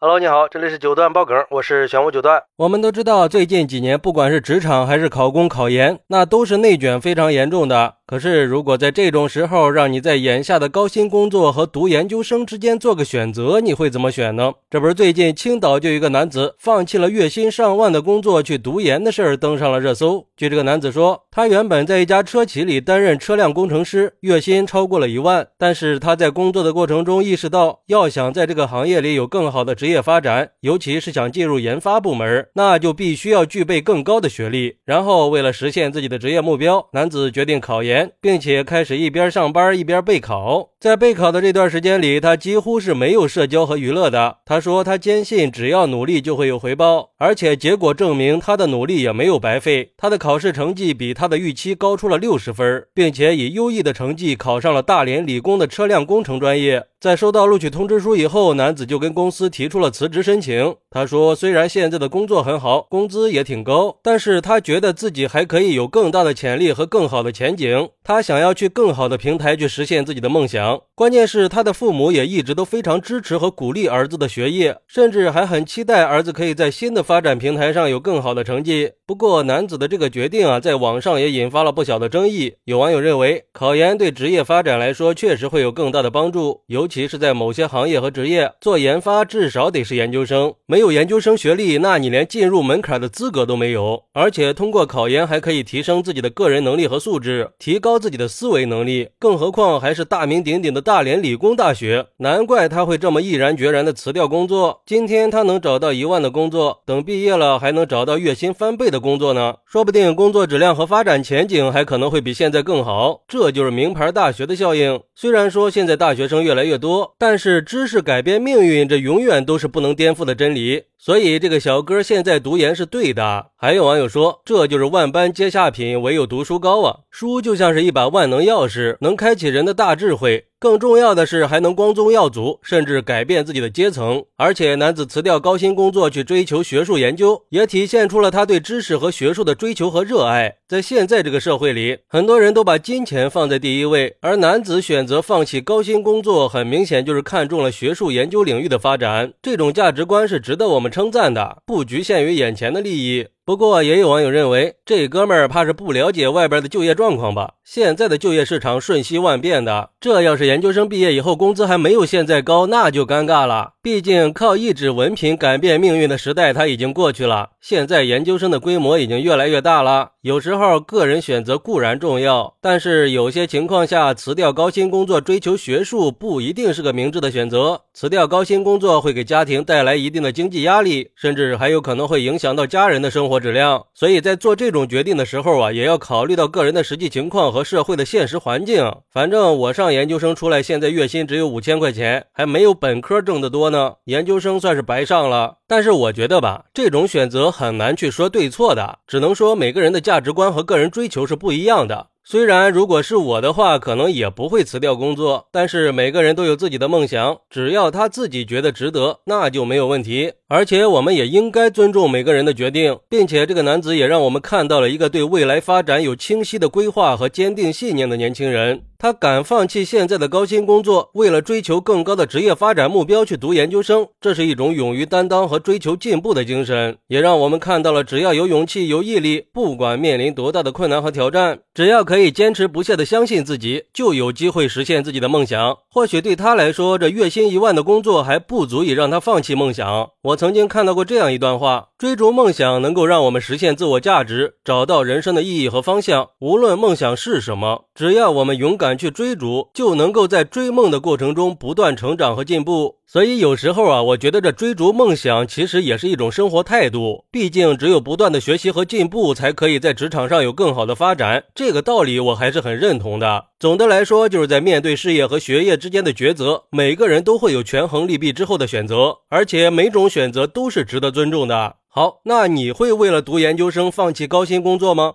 Hello，你好，这里是九段爆梗，我是玄武九段。我们都知道，最近几年，不管是职场还是考公考研，那都是内卷非常严重的。可是，如果在这种时候，让你在眼下的高薪工作和读研究生之间做个选择，你会怎么选呢？这不是最近青岛就有一个男子放弃了月薪上万的工作去读研的事儿登上了热搜。据这个男子说，他原本在一家车企里担任车辆工程师，月薪超过了一万。但是他在工作的过程中意识到，要想在这个行业里有更好的职业发展，尤其是想进入研发部门，那就必须要具备更高的学历。然后，为了实现自己的职业目标，男子决定考研。并且开始一边上班一边备考。在备考的这段时间里，他几乎是没有社交和娱乐的。他说：“他坚信只要努力就会有回报，而且结果证明他的努力也没有白费。他的考试成绩比他的预期高出了六十分，并且以优异的成绩考上了大连理工的车辆工程专业。”在收到录取通知书以后，男子就跟公司提出了辞职申请。他说：“虽然现在的工作很好，工资也挺高，但是他觉得自己还可以有更大的潜力和更好的前景。他想要去更好的平台去实现自己的梦想。关键是他的父母也一直都非常支持和鼓励儿子的学业，甚至还很期待儿子可以在新的发展平台上有更好的成绩。不过，男子的这个决定啊，在网上也引发了不小的争议。有网友认为，考研对职业发展来说确实会有更大的帮助，尤其是在某些行业和职业做研发，至少得是研究生。没有研究生学历，那你连进入门槛的资格都没有。而且通过考研还可以提升自己的个人能力和素质，提高自己的思维能力。更何况还是大名鼎顶的大连理工大学，难怪他会这么毅然决然的辞掉工作。今天他能找到一万的工作，等毕业了还能找到月薪翻倍的工作呢。说不定工作质量和发展前景还可能会比现在更好。这就是名牌大学的效应。虽然说现在大学生越来越多。但是知识改变命运，这永远都是不能颠覆的真理。所以这个小哥现在读研是对的。还有网友说，这就是万般皆下品，唯有读书高啊！书就像是一把万能钥匙，能开启人的大智慧。更重要的是，还能光宗耀祖，甚至改变自己的阶层。而且，男子辞掉高薪工作去追求学术研究，也体现出了他对知识和学术的追求和热爱。在现在这个社会里，很多人都把金钱放在第一位，而男子选择放弃高薪工作，很明显就是看中了学术研究领域的发展。这种价值观是值得我们称赞的，不局限于眼前的利益。不过，也有网友认为，这哥们儿怕是不了解外边的就业状况吧？现在的就业市场瞬息万变的，这要是研究生毕业以后工资还没有现在高，那就尴尬了。毕竟靠一纸文凭改变命运的时代，他已经过去了。现在研究生的规模已经越来越大了。有时候个人选择固然重要，但是有些情况下辞掉高薪工作追求学术不一定是个明智的选择。辞掉高薪工作会给家庭带来一定的经济压力，甚至还有可能会影响到家人的生活质量。所以在做这种决定的时候啊，也要考虑到个人的实际情况和社会的现实环境。反正我上研究生出来，现在月薪只有五千块钱，还没有本科挣得多呢。研究生算是白上了，但是我觉得吧，这种选择很难去说对错的，只能说每个人的价值观和个人追求是不一样的。虽然如果是我的话，可能也不会辞掉工作，但是每个人都有自己的梦想，只要他自己觉得值得，那就没有问题。而且我们也应该尊重每个人的决定，并且这个男子也让我们看到了一个对未来发展有清晰的规划和坚定信念的年轻人。他敢放弃现在的高薪工作，为了追求更高的职业发展目标去读研究生，这是一种勇于担当和追求进步的精神，也让我们看到了只要有勇气、有毅力，不管面临多大的困难和挑战，只要可以坚持不懈的相信自己，就有机会实现自己的梦想。或许对他来说，这月薪一万的工作还不足以让他放弃梦想。我曾经看到过这样一段话：追逐梦想能够让我们实现自我价值，找到人生的意义和方向。无论梦想是什么，只要我们勇敢敢。去追逐，就能够在追梦的过程中不断成长和进步。所以有时候啊，我觉得这追逐梦想其实也是一种生活态度。毕竟只有不断的学习和进步，才可以在职场上有更好的发展。这个道理我还是很认同的。总的来说，就是在面对事业和学业之间的抉择，每个人都会有权衡利弊之后的选择，而且每种选择都是值得尊重的。好，那你会为了读研究生放弃高薪工作吗？